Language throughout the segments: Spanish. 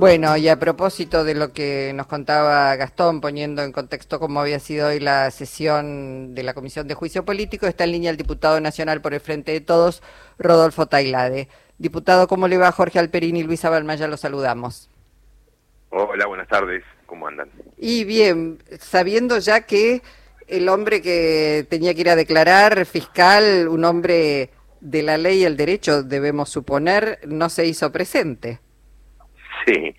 Bueno, y a propósito de lo que nos contaba Gastón, poniendo en contexto cómo había sido hoy la sesión de la Comisión de Juicio Político, está en línea el diputado nacional por el Frente de Todos, Rodolfo Tailade. Diputado, ¿cómo le va Jorge Alperín y Luisa Balmaya? Los saludamos. Hola, buenas tardes. ¿Cómo andan? Y bien, sabiendo ya que el hombre que tenía que ir a declarar, fiscal, un hombre de la ley y el derecho, debemos suponer, no se hizo presente. Sí,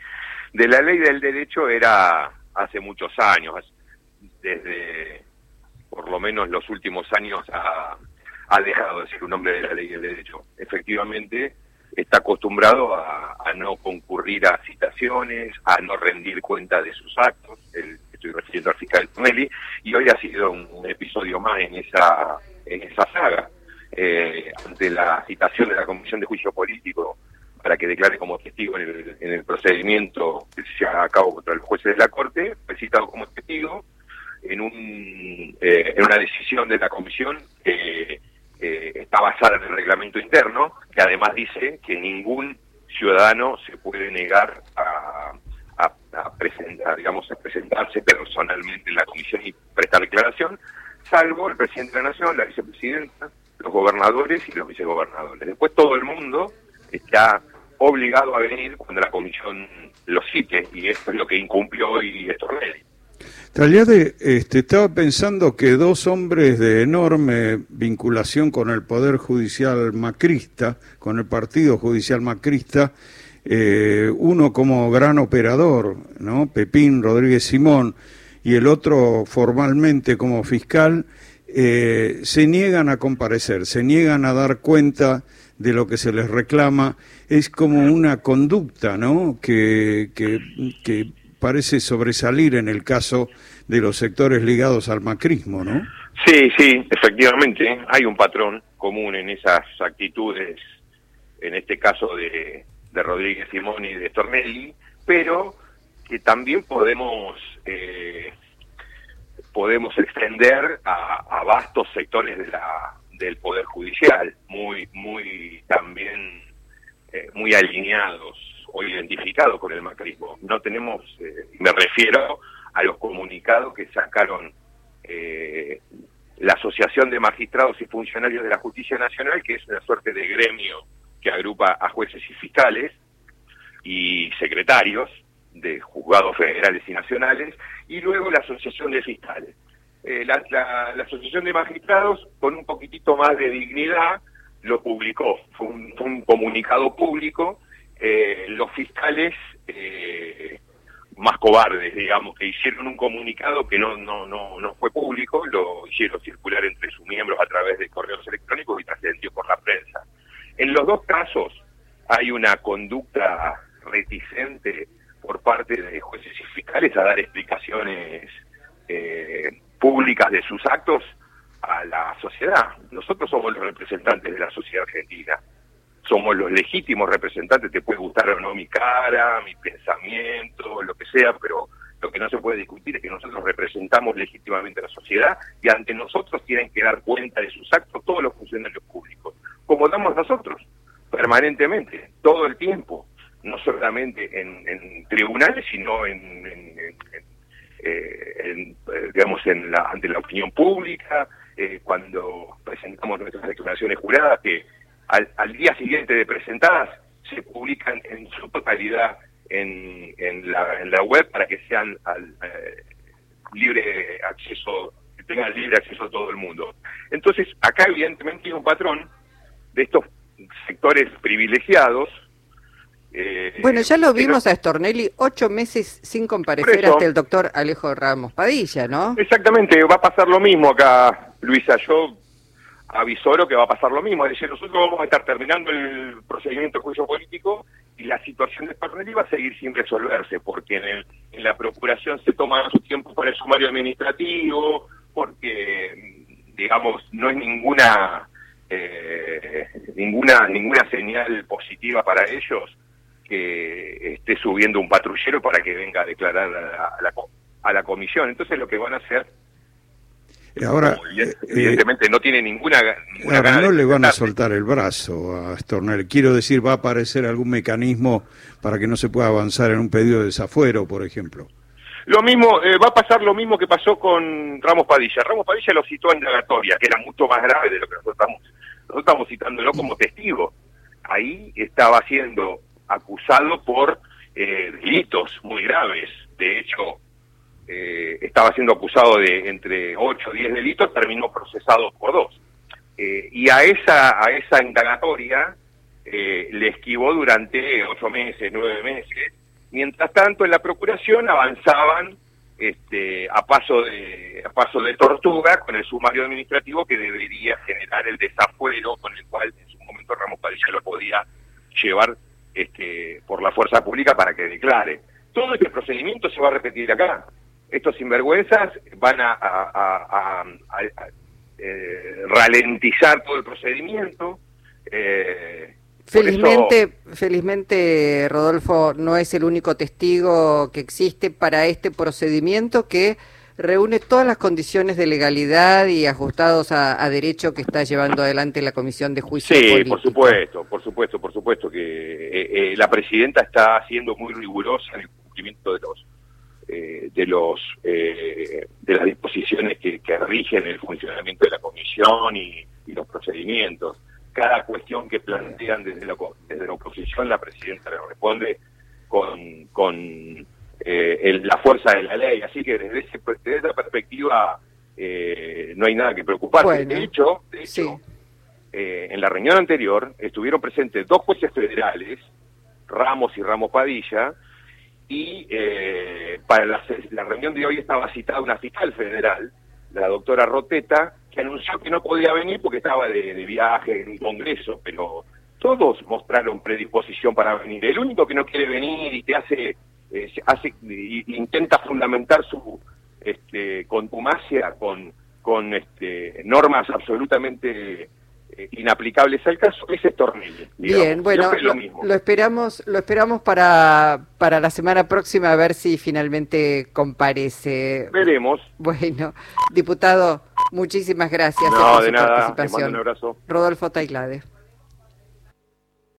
de la ley del derecho era hace muchos años, desde por lo menos los últimos años ha, dejado de ser un hombre de la ley del derecho. Efectivamente, está acostumbrado a, no concurrir a citaciones, a no rendir cuenta de sus actos, el, estoy refiriendo al fiscal Tonelli, y hoy ha sido un, episodio más en esa, en esa saga. Eh, ante la citación de la Comisión de Juicio Político para que declare como testigo en el, en el procedimiento que se lleva a contra los jueces de la Corte, fue como testigo en, un, eh, en una decisión de la Comisión que eh, está basada en el reglamento interno, que además dice que ningún ciudadano se puede negar a, presentar, digamos, a presentarse personalmente en la comisión y prestar declaración, salvo el presidente de la Nación, la vicepresidenta, los gobernadores y los vicegobernadores. Después todo el mundo está obligado a venir cuando la comisión lo cite, y esto es lo que incumplió hoy Estornelli. Taliade, este, estaba pensando que dos hombres de enorme vinculación con el Poder Judicial Macrista, con el Partido Judicial Macrista, eh, uno como gran operador, ¿no? Pepín Rodríguez Simón, y el otro formalmente como fiscal, eh, se niegan a comparecer, se niegan a dar cuenta de lo que se les reclama, es como una conducta, ¿no? Que, que, parece sobresalir en el caso de los sectores ligados al macrismo, ¿no? Sí, sí, efectivamente, hay un patrón común en esas actitudes, en este caso de, de Rodríguez Simón y de Stornelli, pero que también podemos eh, podemos extender a, a vastos sectores de la, del Poder Judicial, muy, muy también eh, muy alineados o identificados con el macrismo. No tenemos, eh, me refiero a los comunicados que sacaron eh, la Asociación de Magistrados y Funcionarios de la Justicia Nacional, que es una suerte de gremio que agrupa a jueces y fiscales y secretarios de juzgados federales y nacionales, y luego la Asociación de Fiscales. Eh, la, Asociación de Magistrados, con un poquitito más de dignidad, lo publicó. Fue un, comunicado público. Eh, los fiscales eh, más cobardes, digamos, que hicieron un comunicado que no, no, no, no fue público, lo hicieron circular entre sus miembros a través de correos electrónicos y trascendió por la prensa. En los dos casos hay una conducta reticente por parte de jueces y fiscales a dar explicaciones eh, públicas de sus actos a la sociedad. Nosotros somos los representantes de la sociedad argentina. Somos los legítimos representantes, te puede gustar o no mi cara, mi pensamiento, lo que sea, pero lo que no se puede discutir es que nosotros representamos legítimamente a la sociedad y ante nosotros tienen que dar cuenta de sus actos todos los funcionarios públicos, como damos nosotros, permanentemente, todo el tiempo, no solamente en, tribunales, sino en, en eh, en, eh, digamos, en la, ante la opinión pública, eh, cuando presentamos nuestras declaraciones juradas, que al, día siguiente de presentadas se publican en su totalidad en, en, la, en la web para que sean al, libre acceso, que tengan libre acceso a todo el mundo. Entonces, acá evidentemente hay un patrón de estos sectores privilegiados eh, bueno, ya lo vimos a Stornelli ocho meses sin comparecer hasta el doctor Alejo Ramos Padilla, ¿no? Exactamente, va a pasar lo mismo acá, Luisa. Yo avisoro que va a pasar lo mismo. Es decir, nosotros vamos a estar terminando el procedimiento de juicio político y la situación de Stornelli va a seguir sin resolverse, porque en, en la procuración se toma su tiempo para el sumario administrativo, porque, digamos, no es ninguna. Eh, ninguna ninguna señal positiva para ellos que esté subiendo un patrullero para que venga a declarar a la, a la, comisión. Entonces lo que van a hacer Ahora, eh, evidentemente no tiene ninguna, ahora no le van a soltar el brazo a Stornelli. Quiero decir, va a aparecer algún mecanismo para que no se pueda avanzar en un pedido de desafuero, por ejemplo. Lo mismo, eh, va a pasar lo mismo que pasó con Ramos Padilla. Ramos Padilla lo citó en indagatoria, que era mucho más grave de lo que nosotros estamos, nosotros estamos citándolo como testigo. Ahí estaba siendo acusado por eh, delitos muy graves. De hecho, eh, estaba siendo acusado de entre 8 o 10 delitos, terminó procesado por dos. Eh, y a esa, a esa indagatoria le esquivó durante 8 meses, 9 meses. Mientras tanto, en la Procuración avanzaban este, a, paso de, a paso de tortuga con el sumario administrativo que debería generar el desafuero con el cual en su momento Ramos Padilla lo podía llevar este, por la fuerza pública para que declare. Todo este procedimiento se va a repetir acá. Estos sinvergüenzas van a, eh, ralentizar todo el procedimiento. Eh, felizmente, felizmente, Rodolfo no es el único testigo que existe para este procedimiento que reúne todas las condiciones de legalidad y ajustados a, derecho que está llevando adelante la Comisión de Juicio Sí, por supuesto, por supuesto, por supuesto que eh, eh, la presidenta está siendo muy rigurosa en el cumplimiento de los eh, de los de las disposiciones que, rigen el funcionamiento de la comisión y, los procedimientos. Cada cuestión que plantean desde la, desde la oposición, la presidenta le responde con, con eh, la fuerza de la ley. Así que desde, esa perspectiva eh, no hay nada que preocuparse. De hecho, de hecho eh, en la reunión anterior estuvieron presentes dos jueces federales, Ramos y Ramos Padilla, y para la, reunión de hoy estaba citada una fiscal federal, la doctora Roteta, que anunció que no podía venir porque estaba de, de viaje en un congreso, pero todos mostraron predisposición para venir. El único que no quiere venir y te hace eh, hace, intenta fundamentar su este, contumacia con, con este, normas absolutamente eh, inaplicables al caso, es Stornelli. Bien, bueno, lo, esperamos, lo esperamos para, para la semana próxima a ver si finalmente comparece. Veremos. Bueno, diputado, muchísimas gracias no, de nada, participación. un abrazo. Rodolfo Tailade.